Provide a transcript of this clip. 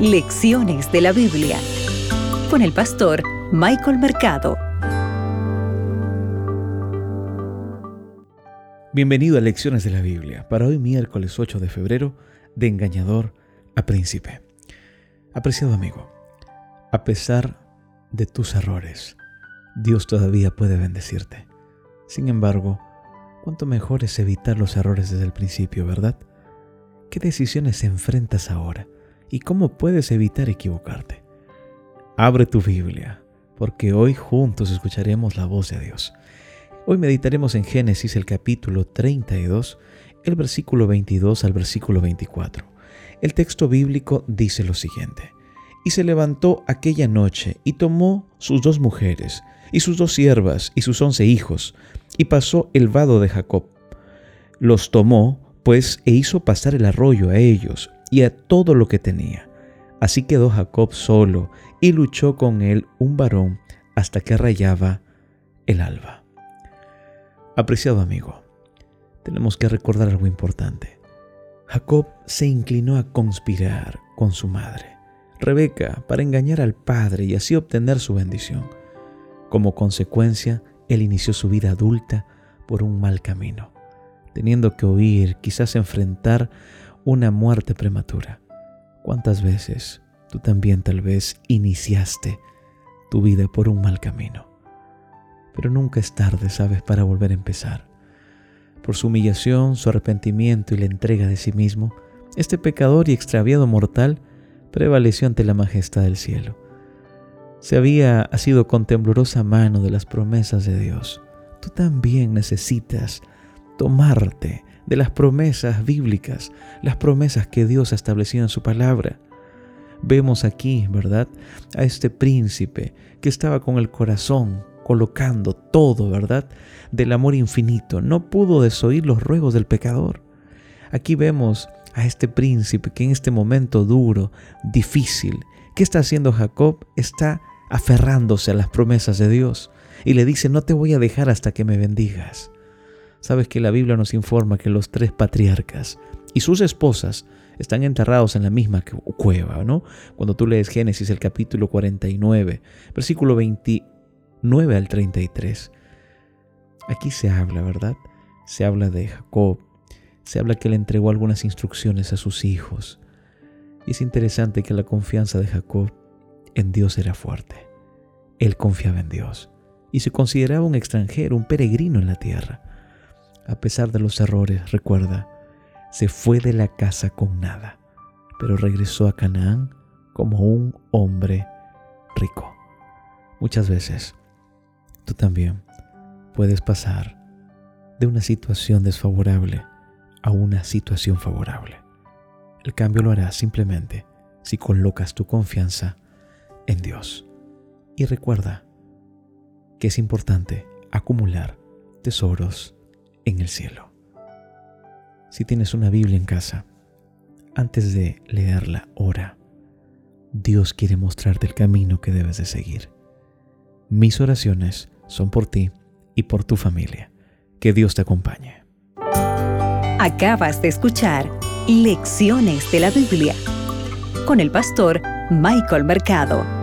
Lecciones de la Biblia con el pastor Michael Mercado. Bienvenido a Lecciones de la Biblia. Para hoy miércoles 8 de febrero, de engañador a príncipe. Apreciado amigo, a pesar de tus errores, Dios todavía puede bendecirte. Sin embargo, cuánto mejor es evitar los errores desde el principio, ¿verdad? ¿Qué decisiones enfrentas ahora? ¿Y cómo puedes evitar equivocarte? Abre tu Biblia, porque hoy juntos escucharemos la voz de Dios. Hoy meditaremos en Génesis el capítulo 32, el versículo 22 al versículo 24. El texto bíblico dice lo siguiente. Y se levantó aquella noche y tomó sus dos mujeres, y sus dos siervas, y sus once hijos, y pasó el vado de Jacob. Los tomó, pues, e hizo pasar el arroyo a ellos, y a todo lo que tenía. Así quedó Jacob solo y luchó con él un varón hasta que rayaba el alba. Apreciado amigo, tenemos que recordar algo importante. Jacob se inclinó a conspirar con su madre, Rebeca, para engañar al padre y así obtener su bendición. Como consecuencia, él inició su vida adulta por un mal camino, teniendo que huir, quizás enfrentar una muerte prematura. ¿Cuántas veces tú también tal vez iniciaste tu vida por un mal camino? Pero nunca es tarde, sabes, para volver a empezar. Por su humillación, su arrepentimiento y la entrega de sí mismo, este pecador y extraviado mortal prevaleció ante la majestad del cielo. Se había asido con temblorosa mano de las promesas de Dios. Tú también necesitas tomarte de las promesas bíblicas, las promesas que Dios ha establecido en su palabra. Vemos aquí, ¿verdad? A este príncipe que estaba con el corazón colocando todo, ¿verdad? Del amor infinito. No pudo desoír los ruegos del pecador. Aquí vemos a este príncipe que en este momento duro, difícil, ¿qué está haciendo Jacob? Está aferrándose a las promesas de Dios y le dice, no te voy a dejar hasta que me bendigas. Sabes que la Biblia nos informa que los tres patriarcas y sus esposas están enterrados en la misma cueva, ¿no? Cuando tú lees Génesis el capítulo 49, versículo 29 al 33. Aquí se habla, ¿verdad? Se habla de Jacob, se habla que le entregó algunas instrucciones a sus hijos. Y es interesante que la confianza de Jacob en Dios era fuerte. Él confiaba en Dios y se consideraba un extranjero, un peregrino en la tierra a pesar de los errores, recuerda, se fue de la casa con nada, pero regresó a Canaán como un hombre rico. Muchas veces tú también puedes pasar de una situación desfavorable a una situación favorable. El cambio lo harás simplemente si colocas tu confianza en Dios. Y recuerda que es importante acumular tesoros en el cielo. Si tienes una Biblia en casa, antes de leerla, ora. Dios quiere mostrarte el camino que debes de seguir. Mis oraciones son por ti y por tu familia. Que Dios te acompañe. Acabas de escuchar Lecciones de la Biblia con el pastor Michael Mercado.